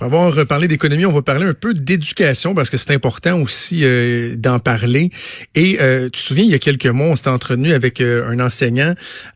Va avoir parlé d'économie, on va parler un peu d'éducation parce que c'est important aussi euh, d'en parler. Et euh, tu te souviens, il y a quelques mois, on s'était entretenu avec euh, un enseignant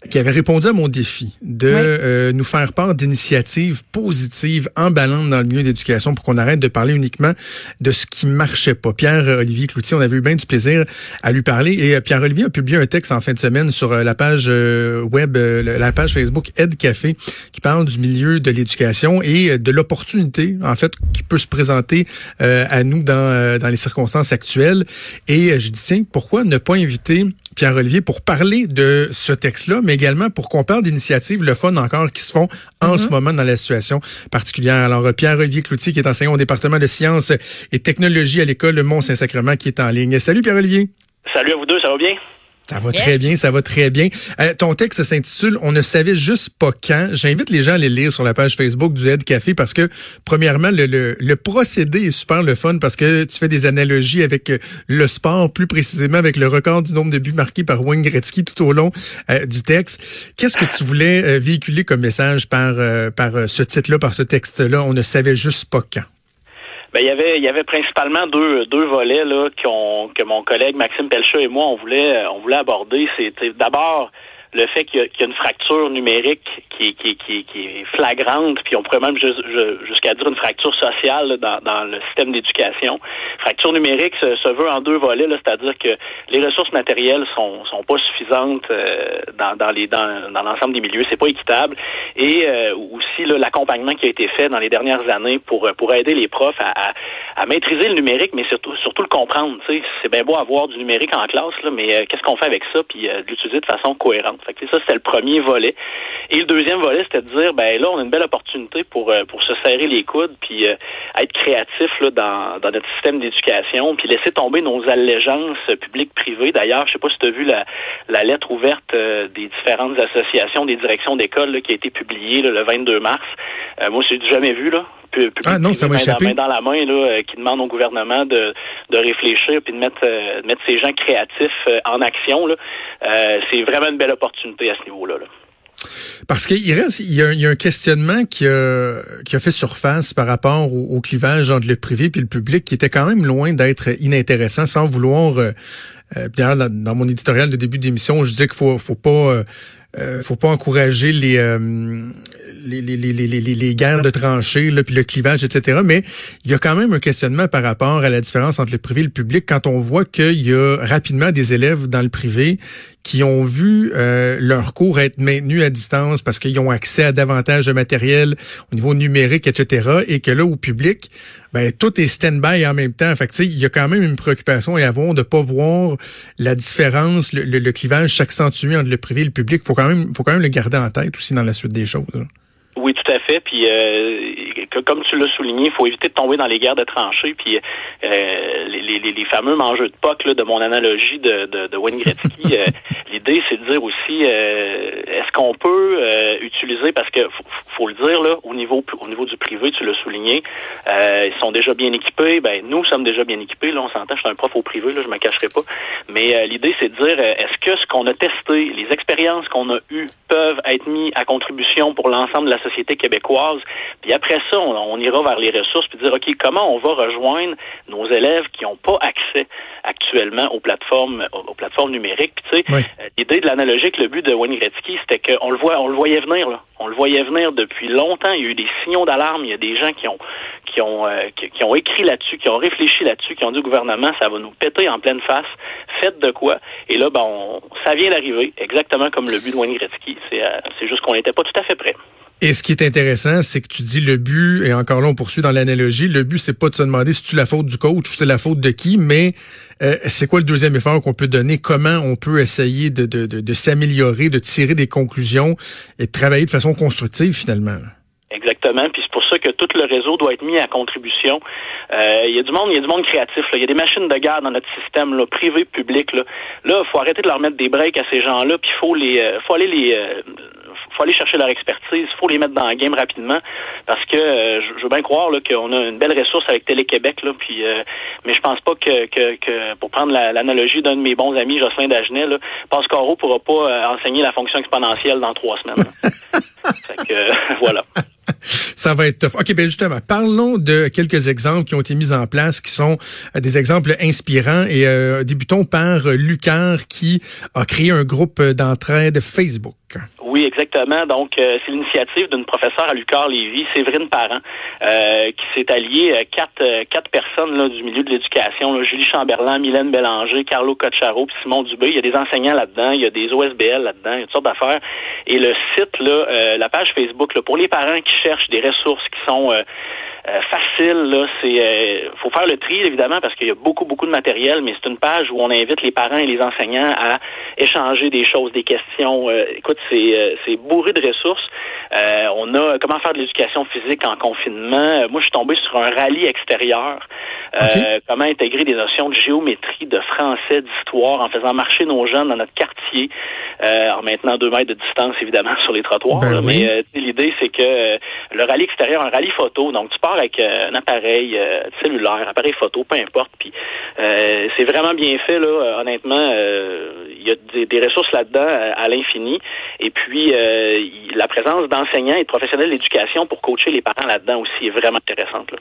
qui avait répondu à mon défi de nous faire part d'initiatives positives, emballantes dans le milieu d'éducation pour qu'on arrête de parler uniquement de ce qui marchait pas. Pierre-Olivier Cloutier, on avait eu bien du plaisir à lui parler. Et Pierre-Olivier a publié un texte en fin de semaine sur la page web, la page Facebook Ed Café, qui parle du milieu de l'éducation et de l'opportunité en fait, qui peut se présenter euh, à nous dans, euh, dans les circonstances actuelles. Et euh, je dis, tiens, pourquoi ne pas inviter Pierre-Olivier pour parler de ce texte-là, mais également pour qu'on parle d'initiatives, le fun encore, qui se font en ce mm-hmm. moment dans la situation particulière. Alors, Pierre-Olivier Cloutier, qui est enseignant au département de sciences et technologies à l'école Mont-Saint-Sacrement, qui est en ligne. Salut Pierre-Olivier. Salut à vous deux, ça va bien? Ça va très bien, ça va très bien. Euh, ton texte s'intitule On ne savait juste pas quand. J'invite les gens à les lire sur la page Facebook du Head Café parce que, premièrement, le, le, procédé est super le fun parce que tu fais des analogies avec euh, le sport, plus précisément avec le record du nombre de buts marqués par Wayne Gretzky tout au long euh, du texte. Qu'est-ce que tu voulais véhiculer comme message par, par ce titre-là, par ce texte-là On ne savait juste pas quand? Ben, il y avait il y avait principalement deux deux volets là ont, que mon collègue Maxime Pelchat et moi on voulait on voulait aborder. C'était d'abord le fait qu'il y, a une fracture numérique qui, qui, qui, qui, est flagrante, puis on pourrait même jusqu'à dire une fracture sociale dans, dans, le système d'éducation. Fracture numérique se, veut en deux volets, c'est-à-dire que les ressources matérielles sont, sont pas suffisantes euh, dans, dans, les dans, dans l'ensemble des milieux, c'est pas équitable, et euh, aussi l'accompagnement qui a été fait dans les dernières années pour pour aider les profs à, à, maîtriser le numérique, mais surtout surtout le comprendre. C'est bien beau avoir du numérique en classe, là, mais euh, qu'est-ce qu'on fait avec ça, puis de l'utiliser de façon cohérente. Fait que ça, c'était le premier volet. Et le deuxième volet, c'était de dire, ben là, on a une belle opportunité pour euh, pour se serrer les coudes, puis euh, être créatif là, dans, dans notre système d'éducation, puis laisser tomber nos allégeances publiques-privées. D'ailleurs, je sais pas si tu as vu la, la lettre ouverte euh, des différentes associations, des directions d'école qui a été publiée le 22 mars. moi, je l'ai jamais vu là. Ah non, ça m'a échappé. Dans la main là, qui demande au gouvernement de, de réfléchir puis de mettre de mettre ces gens créatifs en action. Là. c'est vraiment une belle opportunité à ce niveau-là. Là. Parce qu'il reste, il y, a, il y, a, un questionnement qui a, qui a fait surface par rapport au, clivage entre le privé et le public, qui était quand même loin d'être inintéressant, sans vouloir. Euh, euh dans, mon éditorial de début d'émission, je disais qu'il faut, faut pas. Euh, euh, faut pas encourager les, les, les, les, les, les, guerres de tranchées, puis le clivage, etc. Mais il y a quand même un questionnement par rapport à la différence entre le privé et le public quand on voit qu'il y a rapidement des élèves dans le privé qui ont vu euh, leur cours être maintenus à distance parce qu'ils ont accès à davantage de matériel au niveau numérique, etc. Et que là, au public, ben tout est stand-by en même temps. Fait que, il y a quand même une préoccupation à avoir de pas voir la différence, le, le, clivage s'accentuer entre le privé et le public. Faut quand même, faut quand même le garder en tête aussi dans la suite des choses. Tout à fait. Puis euh, comme tu l'as souligné, il faut éviter de tomber dans les guerres de tranchées. Puis euh, les, les, les, fameux mangeux de POC là, de mon analogie de, de, de Wayne Gretzky, euh, l'idée c'est de dire aussi euh, est-ce qu'on peut euh, utiliser parce que faut, faut, le dire là au niveau au niveau du privé, tu l'as souligné, ils sont déjà bien équipés. Ben nous sommes déjà bien équipés. Là, on s'entend. Je suis un prof au privé. Là, je me cacherai pas. Mais l'idée c'est de dire est-ce que ce qu'on a testé, les expériences qu'on a eues peuvent être mis à contribution pour l'ensemble de la société québécoise. Puis après ça, on, ira vers les ressources puis dire, OK, comment on va rejoindre nos élèves qui n'ont pas accès actuellement aux plateformes aux plateformes numériques. Tu sais, euh, l'idée de l'analogie le but de Wayne Gretzky, c'était qu'on le voit, on le voyait venir, là. On le voyait venir depuis longtemps. Il y a eu des signaux d'alarme. Il y a des gens qui ont qui ont euh, qui, ont écrit là-dessus, qui ont réfléchi là-dessus, qui ont dit au gouvernement, ça va nous péter en pleine face. Faites de quoi Et là, ben, ça vient d'arriver, exactement comme le but de Wayne Gretzky. C'est euh, c'est juste qu'on n'était pas tout à fait prêt. Et ce qui est intéressant, c'est que tu dis le but, et encore là, on poursuit dans l'analogie, le but, c'est pas de se demander si tu la faute du coach ou c'est la faute de qui, mais euh, c'est quoi le deuxième effort qu'on peut donner? Comment on peut essayer de, de, de, s'améliorer, de tirer des conclusions et de travailler de façon constructive finalement? Exactement. Puis c'est pour ça que tout le réseau doit être mis à contribution. Euh, il y a du monde, il y a du monde créatif. Il y a des machines de garde dans notre système, là, privé, public. Là, il faut arrêter de leur mettre des breaks à ces gens-là. Puis faut les, euh, faut aller les faut aller chercher leur expertise, faut les mettre dans le game rapidement, parce que je veux bien croire qu'on a une belle ressource avec Télé-Québec, là, puis mais je pense pas que, que, que pour prendre l'analogie d'un de mes bons amis, Jocelyn Dagenet, là, Pascaro pourra pas enseigner la fonction exponentielle dans trois semaines. fait que, voilà. Ça va être tough. OK, ben justement, parlons de quelques exemples qui ont été mis en place, qui sont euh, des exemples inspirants. Et euh, débutons par Lucar, qui a créé un groupe d'entraide Facebook. Oui, exactement. Donc, euh, c'est l'initiative d'une professeure à Lucar Lévy, Séverine Parent, euh, qui s'est alliée euh, quatre quatre personnes là, du milieu de l'éducation, Julie Chamberlain, Mylène Bélanger, Carlo Cocharo, puis Simon Dubé. Il y a des enseignants là-dedans, il y a des OSBL là-dedans, il y a toutes sortes d'affaires. Et le site, là, la page Facebook, là, pour les parents qui cherchent des ressources qui sont euh, facile. Là, c'est euh, faut faire le tri évidemment parce qu'il y a beaucoup beaucoup de matériel, mais c'est une page où on invite les parents et les enseignants à échanger des choses, des questions. Euh, écoute, c'est c'est bourré de ressources. on a comment faire de l'éducation physique en confinement? Moi, je suis tombé sur un rallye extérieur. Comment intégrer des notions de géométrie, de français, d'histoire en faisant marcher nos jeunes dans notre quartier, en maintenant deux mètres de distance évidemment sur les trottoirs. Ben mais l'idée c'est que le rallye extérieur, un rallye photo, donc tu pars avec euh, un appareil euh, cellulaire, appareil photo, peu importe. Puis euh, c'est vraiment bien fait là. Honnêtement, il y a des, ressources là-dedans à, l'infini. Et puis la présence d'enseignants et de professionnels d'éducation pour coacher les parents là-dedans aussi est vraiment intéressante. Là.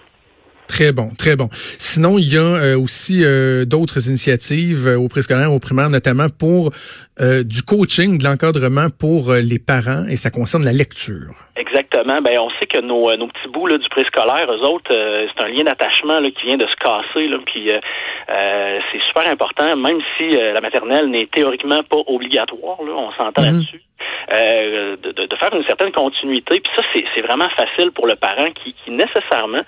Très bon, très bon. Sinon, il y a aussi d'autres initiatives au préscolaire, au primaire, notamment pour du coaching, de l'encadrement pour les parents, et ça concerne la lecture. Exactement. Ben, on sait que nos, euh, nos petits bouts là, du préscolaire, eux autres, euh, c'est un lien d'attachement qui vient de se casser. Là, puis euh, c'est super important, même si la maternelle n'est théoriquement pas obligatoire. Là, on s'entend mm-hmm. là-dessus. Euh, de, de, faire une certaine continuité. Puis ça, c'est vraiment facile pour le parent qui, qui nécessairement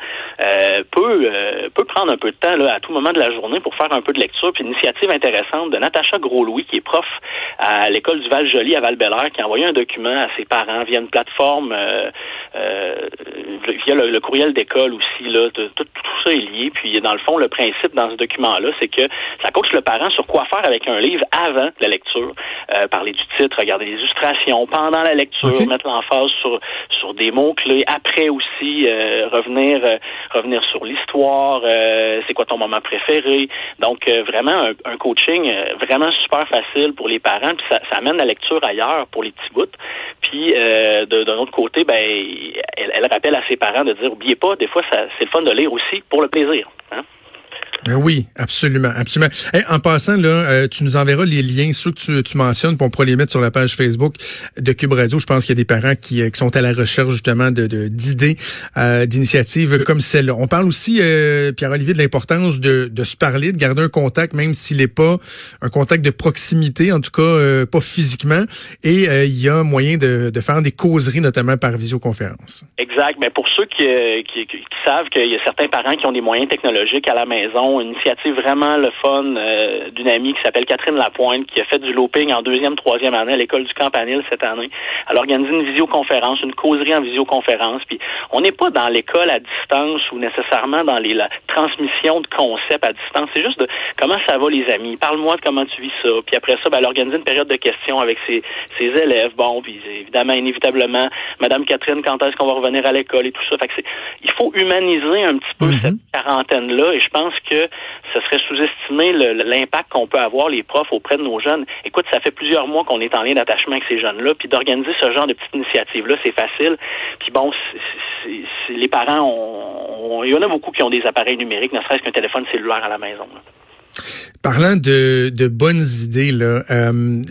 euh, peut euh, peut prendre un peu de temps là, à tout moment de la journée pour faire un peu de lecture. Puis initiative intéressante de Natacha Gros-Louis, qui est prof à l'école du Val-Joli à val qui a envoyé un document à ses parents via une plateforme, via le, courriel d'école aussi. Là, tout, tout, ça est lié. Puis dans le fond, le principe dans ce document-là, c'est que ça coach le parent sur quoi faire avec un livre avant la lecture. parler du titre, regarder les illustrations pendant la lecture, mettre l'emphase sur sur des mots clés. Après aussi euh, revenir euh, revenir sur l'histoire. Euh, c'est quoi ton moment préféré Donc vraiment un, coaching vraiment super facile pour les parents. Puis ça, ça, amène la lecture ailleurs pour les petits bouts. Puis de, d'un autre côté, ben elle, elle, rappelle à ses parents de dire oubliez pas, des fois c'est le fun de lire aussi pour le plaisir. Hein? Ben oui, absolument, absolument. en passant, là, euh, tu nous enverras les liens, ceux que tu, tu mentionnes, pour on pourra les mettre sur la page Facebook de Cube Radio. Je pense qu'il y a des parents qui, euh, qui sont à la recherche justement de d'idées, euh, d'initiatives comme celle-là. On parle aussi, euh, Pierre-Olivier, de l'importance de, de se parler, de garder un contact, même s'il n'est pas un contact de proximité, en tout cas pas physiquement. Et il y a moyen de, de faire des causeries, notamment par visioconférence. Exact. Mais pour ceux qui, qui, qui savent qu'il y a certains parents qui ont des moyens technologiques à la maison, une initiative vraiment le fun euh, d'une amie qui s'appelle Catherine Lapointe, qui a fait du looping en deuxième, troisième année à l'école du Campanile cette année. Elle a organisé une visioconférence, une causerie en visioconférence. Puis on n'est pas dans l'école à distance ou nécessairement dans les, la transmission de concepts à distance. C'est juste de comment ça va les amis? Parle-moi de comment tu vis ça. Puis après ça, ben, elle a organisé une période de questions avec ses, ses élèves. Bon, puis évidemment, inévitablement, Madame Catherine, quand est-ce qu'on va revenir à l'école et tout ça? Fait que il faut humaniser un petit peu mm-hmm. cette quarantaine-là. Et je pense que ce serait sous-estimer l'impact qu'on peut avoir, les profs, auprès de nos jeunes. Écoute, ça fait plusieurs mois qu'on est en lien d'attachement avec ces jeunes-là, puis d'organiser ce genre de petites initiatives-là, c'est facile. Puis bon, les parents, il y en a beaucoup qui ont des appareils numériques, ne serait-ce qu'un téléphone cellulaire à la maison. Parlant de, bonnes idées, là, euh,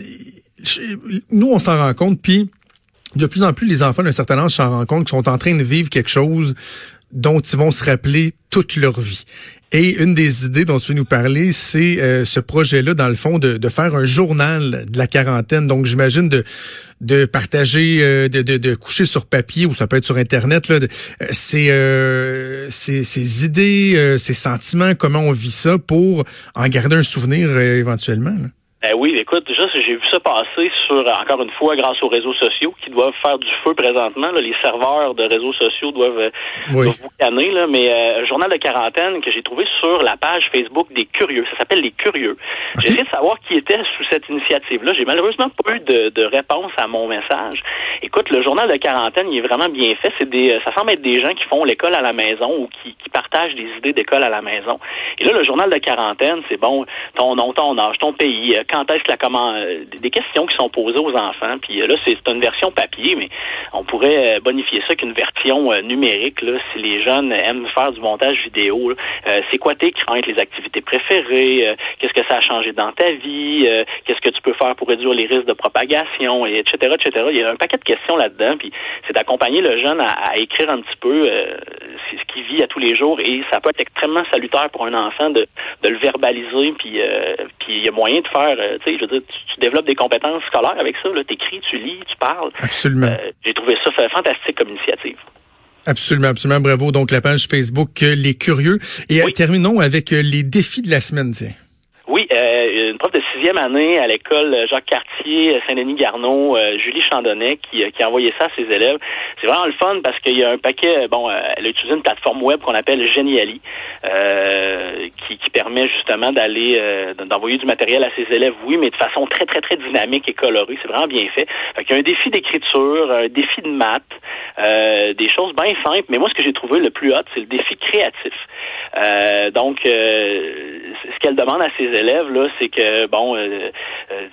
nous, on s'en rend compte, puis de plus en plus, les enfants d'un certain âge s'en rendent compte qu'ils sont en train de vivre quelque chose dont ils vont se rappeler toute leur vie. Et une des idées dont tu veux nous parler, c'est euh, ce projet-là, dans le fond, de, faire un journal de la quarantaine. Donc, j'imagine de, de partager, euh, de, coucher sur papier ou ça peut être sur Internet, là, euh, ces, ces, idées, ces sentiments, comment on vit ça pour en garder un souvenir éventuellement. Ben oui, écoute, juste j'ai vu ça passer sur, encore une fois, grâce aux réseaux sociaux qui doivent faire du feu présentement. les serveurs de réseaux sociaux doivent, euh, vous canner, là, mais euh, journal de quarantaine que j'ai trouvé sur la page Facebook des curieux. Ça s'appelle les curieux. J'ai essayé de savoir qui était sous cette initiative-là. J'ai malheureusement pas eu de, de, réponse à mon message. Écoute, le journal de quarantaine, il est vraiment bien fait. C'est des, ça semble être des gens qui font l'école à la maison ou qui, qui partagent des idées d'école à la maison. Et là, le journal de quarantaine, c'est bon, ton nom, ton âge, ton pays, euh, quand est-ce que la comment, euh, des questions qui sont posées aux enfants. Puis euh, là, c'est une version papier, mais on pourrait bonifier ça qu'une version numérique. Là, si les jeunes aiment faire du montage vidéo, c'est quoi tes craintes, les activités préférées, qu'est-ce que ça a changé dans ta vie, qu'est-ce que tu peux faire pour réduire les risques de propagation, et etc., etc. Il y a un paquet de questions là-dedans. Puis c'est d'accompagner le jeune à, écrire un petit peu ce à tous les jours et ça peut être extrêmement salutaire pour un enfant de, de le verbaliser. Puis puis il y a moyen de faire, tu sais, je veux dire, tu, développes des compétences scolaires avec ça. Tu écris, tu lis, tu parles. Absolument. Euh, j'ai trouvé ça fantastique comme initiative. Absolument, absolument. Bravo. Donc, la page Facebook euh, Les Curieux. Et euh, terminons avec les défis de la semaine, tiens. Oui, euh, une prof de sixième année à l'école Jacques Cartier, Saint-Denis-Garneau, euh, Julie Chandonnet, qui, euh, qui, a envoyé ça à ses élèves. C'est vraiment le fun parce qu'il y a un paquet, bon, elle a utilisé une plateforme web qu'on appelle Geniali, qui, qui, permet justement d'aller, d'envoyer du matériel à ses élèves, oui, mais de façon très, très, très dynamique et colorée. C'est vraiment bien fait. fait il y a un défi d'écriture, un défi de maths, des choses bien simples, mais moi, ce que j'ai trouvé le plus hot, c'est le défi créatif. donc, ce qu'elle demande à ses élèves, là, c'est que, bon, euh, euh,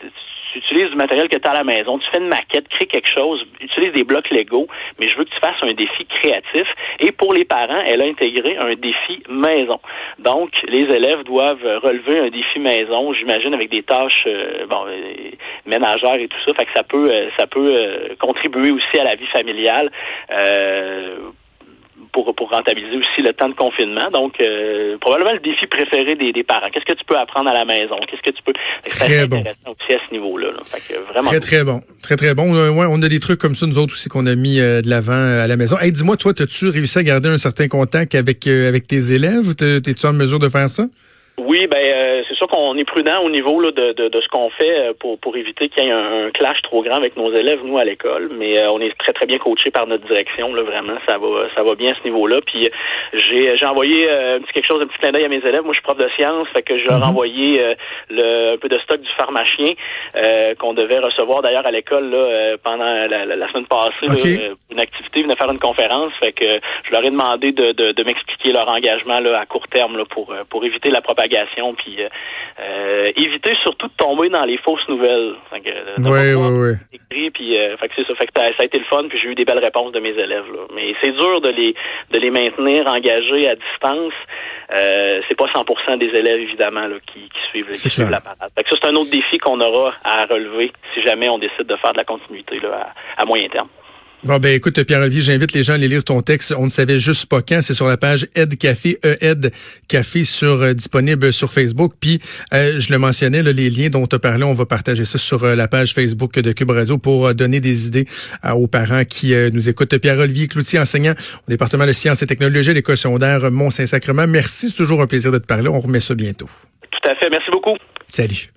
tu utilises du matériel que tu as à la maison, tu fais une maquette, crée quelque chose, utilise des blocs Lego, mais je veux que tu fasses un défi créatif. Et pour les parents, elle a intégré un défi maison. Donc, les élèves doivent relever un défi maison, j'imagine, avec des tâches euh, bon, ménagères et tout ça. Fait que ça peut, ça peut contribuer aussi à la vie familiale pour, rentabiliser aussi le temps de confinement. Donc, euh, probablement le défi préféré des, des parents. Qu'est-ce que tu peux apprendre à la maison? Qu'est-ce que tu peux... Très bon. aussi à ce niveau-là. vraiment très, très bon. Très, très bon. Euh, ouais, on a des trucs comme ça, nous autres aussi, qu'on a mis euh, de l'avant à la maison. Hey, dis-moi, toi, as-tu réussi à garder un certain contact avec, avec tes élèves? T'es-tu en mesure de faire ça? Oui, ben euh, c'est sûr qu'on est prudent au niveau là, de, de, de, ce qu'on fait euh, pour, pour éviter qu'il y ait un, clash trop grand avec nos élèves, nous, à l'école. Mais euh, on est très, très bien coachés par notre direction. Là, vraiment, ça va ça va bien à ce niveau-là. Puis j'ai j'ai envoyé un petit quelque chose, un petit clin d'œil à mes élèves. Moi, je suis prof de sciences, fait que je leur ai mhm. envoyé le, un peu de stock du pharmacien qu'on devait recevoir d'ailleurs à l'école là, pendant la, la, semaine passée. une activité, venait faire une conférence. Fait que je leur ai demandé de, de, de m'expliquer leur engagement là, à court terme là, pour, pour éviter la propagation puis euh, euh, éviter surtout de tomber dans les fausses nouvelles. oui, oui, oui. Écrit, puis euh, fait que c'est ça. Fait que ça a été le fun, puis j'ai eu des belles réponses de mes élèves. Là. Mais c'est dur de les de les maintenir engagés à distance. Euh, c'est pas 100% des élèves évidemment là, qui, qui suivent, qui suivent la parade. Fait que ça c'est un autre défi qu'on aura à relever si jamais on décide de faire de la continuité là, à moyen terme. Bon, ben écoute, Pierre-Olivier, j'invite les gens à aller lire ton texte. On ne savait juste pas quand. C'est sur la page Aide Café, E-Aide Café sur, euh, disponible sur Facebook. Puis, euh, je le mentionnais, les liens dont tu as parlé, on va partager ça sur euh, la page Facebook de Cube Radio pour donner des idées aux parents qui nous écoutent. Pierre-Olivier Cloutier, enseignant au département de sciences et technologies à l'école secondaire Mont-Saint-Sacrement. Merci, c'est toujours un plaisir de te parler. On remet ça bientôt. Tout à fait. Merci beaucoup. Salut.